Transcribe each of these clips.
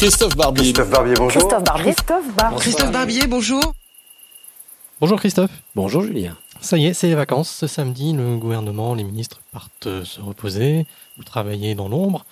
Christophe Barbier. Christophe Barbier, bonjour. Christophe Barbier. Christophe Barbier. Christophe Barbier, bonjour. Bonjour Christophe. Bonjour Julien. Ça y est, c'est les vacances. Ce samedi, le gouvernement, les ministres partent se reposer ou travailler dans l'ombre.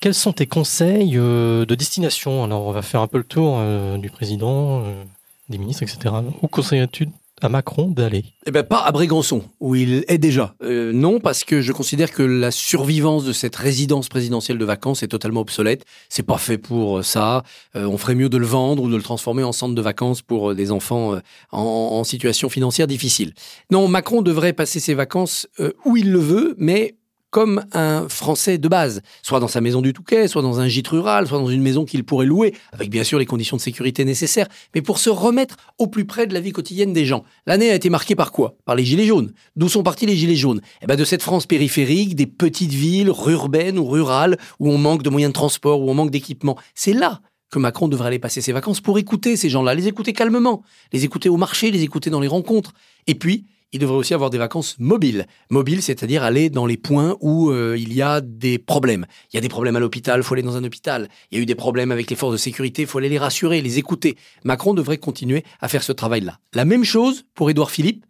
Quels sont tes conseils euh, de destination? Alors, on va faire un peu le tour euh, du président, euh, des ministres, etc. Où conseillerais-tu à Macron d'aller Eh ben pas à Brégançon, où il est déjà. Euh, non, parce que je considère que la survivance de cette résidence présidentielle de vacances est totalement obsolète. C'est pas fait pour ça. Euh, on ferait mieux de le vendre ou de le transformer en centre de vacances pour euh, des enfants euh, en, situation financière difficile. Non, Macron devrait passer ses vacances euh, où il le veut, mais comme un Français de base, soit dans sa maison du Touquet, soit dans un gîte rural, soit dans une maison qu'il pourrait louer, avec bien sûr les conditions de sécurité nécessaires, mais pour se remettre au plus près de la vie quotidienne des gens. L'année a été marquée par quoi? Par les gilets jaunes. D'où sont partis les gilets jaunes? Eh ben de cette France périphérique, des petites villes urbaines ou rurales, où on manque de moyens de transport, où on manque d'équipement. C'est là que Macron devrait aller passer ses vacances pour écouter ces gens-là, les écouter calmement, les écouter au marché, les écouter dans les rencontres. Et puis, il devrait aussi avoir des vacances mobiles. Mobiles, c'est-à-dire aller dans les points où euh, il y a des problèmes. Il y a des problèmes à l'hôpital, faut aller dans un hôpital. Il y a eu des problèmes avec les forces de sécurité, faut aller les rassurer, les écouter. Macron devrait continuer à faire ce travail-là. La même chose pour Édouard Philippe,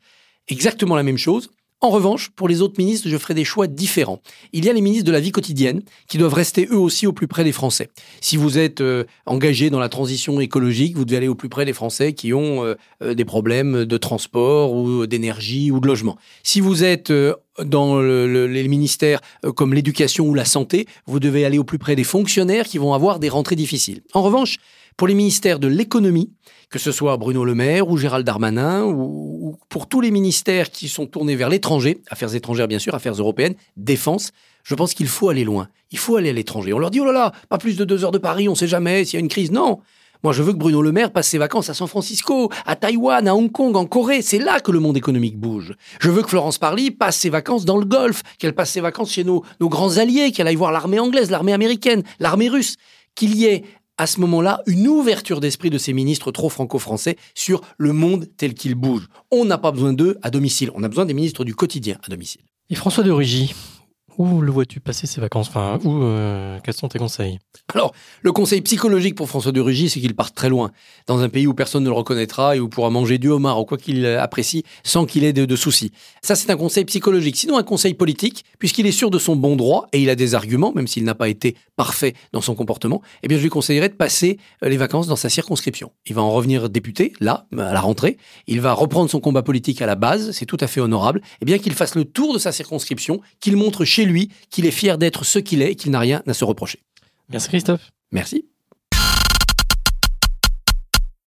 exactement la même chose. En revanche, pour les autres ministres, je ferai des choix différents. Il y a les ministres de la vie quotidienne qui doivent rester eux aussi au plus près des Français. Si vous êtes euh, engagé dans la transition écologique, vous devez aller au plus près des Français qui ont euh, euh, des problèmes de transport ou d'énergie ou de logement. Si vous êtes dans le, le, les ministères comme l'éducation ou la santé, vous devez aller au plus près des fonctionnaires qui vont avoir des rentrées difficiles. En revanche, pour les ministères de l'économie, que ce soit Bruno Le Maire ou Gérald Darmanin, ou, ou pour tous les ministères qui sont tournés vers l'étranger, affaires étrangères bien sûr, affaires européennes, défense, je pense qu'il faut aller loin. Il faut aller à l'étranger. On leur dit, oh là là, pas plus de deux heures de Paris, on sait jamais s'il y a une crise. Non. Moi, je veux que Bruno Le Maire passe ses vacances à San Francisco, à Taïwan, à Hong Kong, en Corée. C'est là que le monde économique bouge. Je veux que Florence Parly passe ses vacances dans le Golfe, qu'elle passe ses vacances chez nos, nos grands alliés, qu'elle aille voir l'armée anglaise, l'armée américaine, l'armée russe. Qu'il y ait à ce moment-là une ouverture d'esprit de ces ministres trop franco-français sur le monde tel qu'il bouge. On n'a pas besoin d'eux à domicile, on a besoin des ministres du quotidien à domicile. Et François de Rugy, où le vois-tu passer ses vacances? Enfin, où, euh, quels sont tes conseils? Alors, le conseil psychologique pour François de Rugy, c'est qu'il parte très loin, dans un pays où personne ne le reconnaîtra et où pourra manger du homard ou quoi qu'il apprécie sans qu'il ait de, soucis. Ça, c'est un conseil psychologique. Sinon, un conseil politique, puisqu'il est sûr de son bon droit et il a des arguments, même s'il n'a pas été parfait dans son comportement, eh bien, je lui conseillerais de passer euh, les vacances dans sa circonscription. Il va en revenir député, là, à la rentrée. Il va reprendre son combat politique à la base, c'est tout à fait honorable. Eh bien, qu'il fasse le tour de sa circonscription, qu'il montre chez lui qu'il est fier d'être ce qu'il est et qu'il n'a rien à se reprocher. Merci Christophe. Merci.